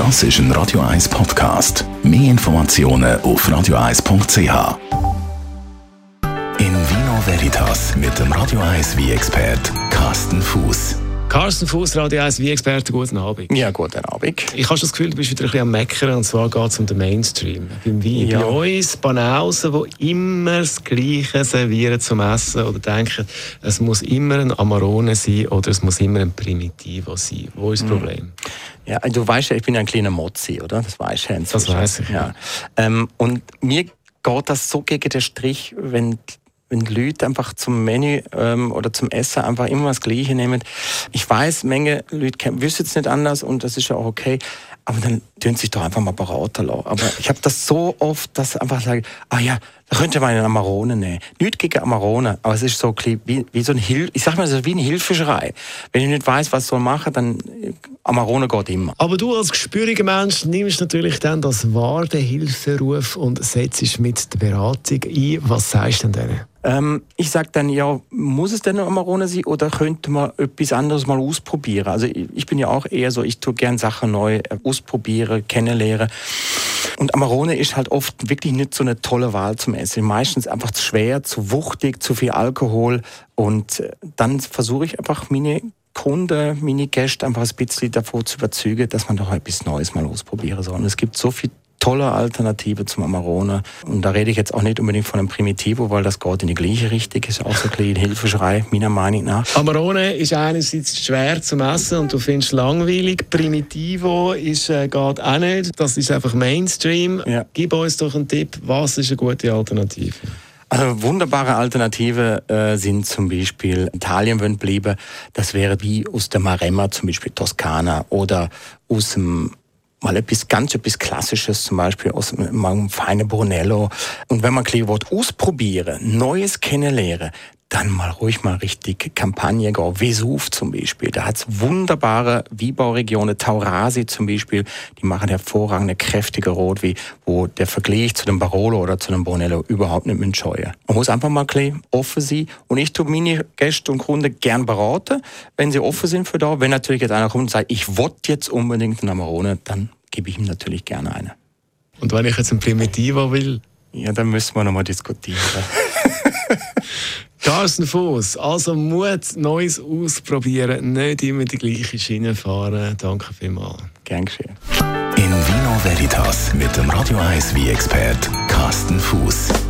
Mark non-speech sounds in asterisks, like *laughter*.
Das ist ein Radio 1 Podcast. Mehr Informationen auf radio1.ch. In Vino Veritas mit dem Radio 1 wie expert Carsten Fuß. Carsten Fuß, Radio 1 wie Experte, guten Abend. Ja, guten Abend. Ich habe das Gefühl, du bist wieder ein bisschen am Meckern, und zwar geht es um den Mainstream. Beim Wein. Ja. Bei uns Banausen, die immer das Gleiche servieren zum Essen oder denken, es muss immer ein Amarone sein oder es muss immer ein Primitivo sein. Wo ist das hm. Problem? Ja, du weißt ja, ich bin ja ein kleiner Mozzi, oder? Das weißt du, Das weiß ich. Ja. Ähm, und mir geht das so gegen den Strich, wenn wenn Leute einfach zum Menü ähm, oder zum Essen einfach immer das Gleiche nehmen. Ich weiß, Menge Leute wissen es nicht anders und das ist ja auch okay. Aber dann tun sich doch einfach mal beraten lassen. Aber ich habe das so oft, dass einfach sage, ah ja, könnte man einen Amarone nehmen. Nicht gegen Amarone, aber es ist so wie, wie so ein Hil ich sag mal, so wie eine Hilfescherei. Wenn ich nicht weiß, was ich machen, dann Amarone geht immer. Aber du als gespüriger Mensch nimmst natürlich dann das wahr, den Hilferuf und setzt mit der Beratung ein. Was sagst du denn denen? Ähm, ich sage dann, ja, muss es denn eine Amarone sein oder könnte man etwas anderes mal ausprobieren? Also ich, ich bin ja auch eher so, ich tue gern Sachen neu äh, ausprobieren, kennenlernen. Und Amarone ist halt oft wirklich nicht so eine tolle Wahl zum Essen. Meistens einfach zu schwer, zu wuchtig, zu viel Alkohol. Und äh, dann versuche ich einfach meine Kunden, meine Gäste einfach ein bisschen davor zu überzeugen, dass man doch etwas Neues mal ausprobieren soll. Und es gibt so viel tolle Alternative zum Amarone. Und da rede ich jetzt auch nicht unbedingt von einem Primitivo, weil das geht in die gleiche Richtung, ist auch so ein bisschen Hilfeschrei, meiner Meinung nach. Amarone ist einerseits schwer zu messen und du findest langweilig. Primitivo ist, äh, geht auch nicht. Das ist einfach Mainstream. Ja. Gib uns doch einen Tipp, was ist eine gute Alternative? Also wunderbare Alternativen äh, sind zum Beispiel Italien würden bleiben. Das wäre wie aus der Maremma, zum Beispiel Toskana oder aus dem mal etwas ganz etwas Klassisches, zum Beispiel aus einem feinen Brunello. Und wenn man ein Wort ausprobieren, Neues kennenlernen, dann mal ruhig mal richtig Kampagne gehen. Vesuv zum Beispiel. Da hat's wunderbare Wiebauregionen. Taurasi zum Beispiel. Die machen hervorragende, kräftige Rotwein, wo der Vergleich zu dem Barolo oder zu dem Brunello überhaupt nicht mehr scheuen. Man muss einfach mal ein offen sein. Und ich tue meine Gäste und Kunden gern beraten, wenn sie offen sind für da. Wenn natürlich jetzt einer kommt und sagt, ich wollte jetzt unbedingt eine Amarone, dann gebe ich ihm natürlich gerne eine. Und wenn ich jetzt ein Primitivo will? Ja, dann müssen wir nochmal diskutieren. *laughs* Carsten Fuß, also Mut, Neues ausprobieren, nicht immer die gleiche Schiene fahren. Danke vielmals. Gern geschehen. In Vino Veritas mit dem Radio 1 wie expert Carsten Fuß.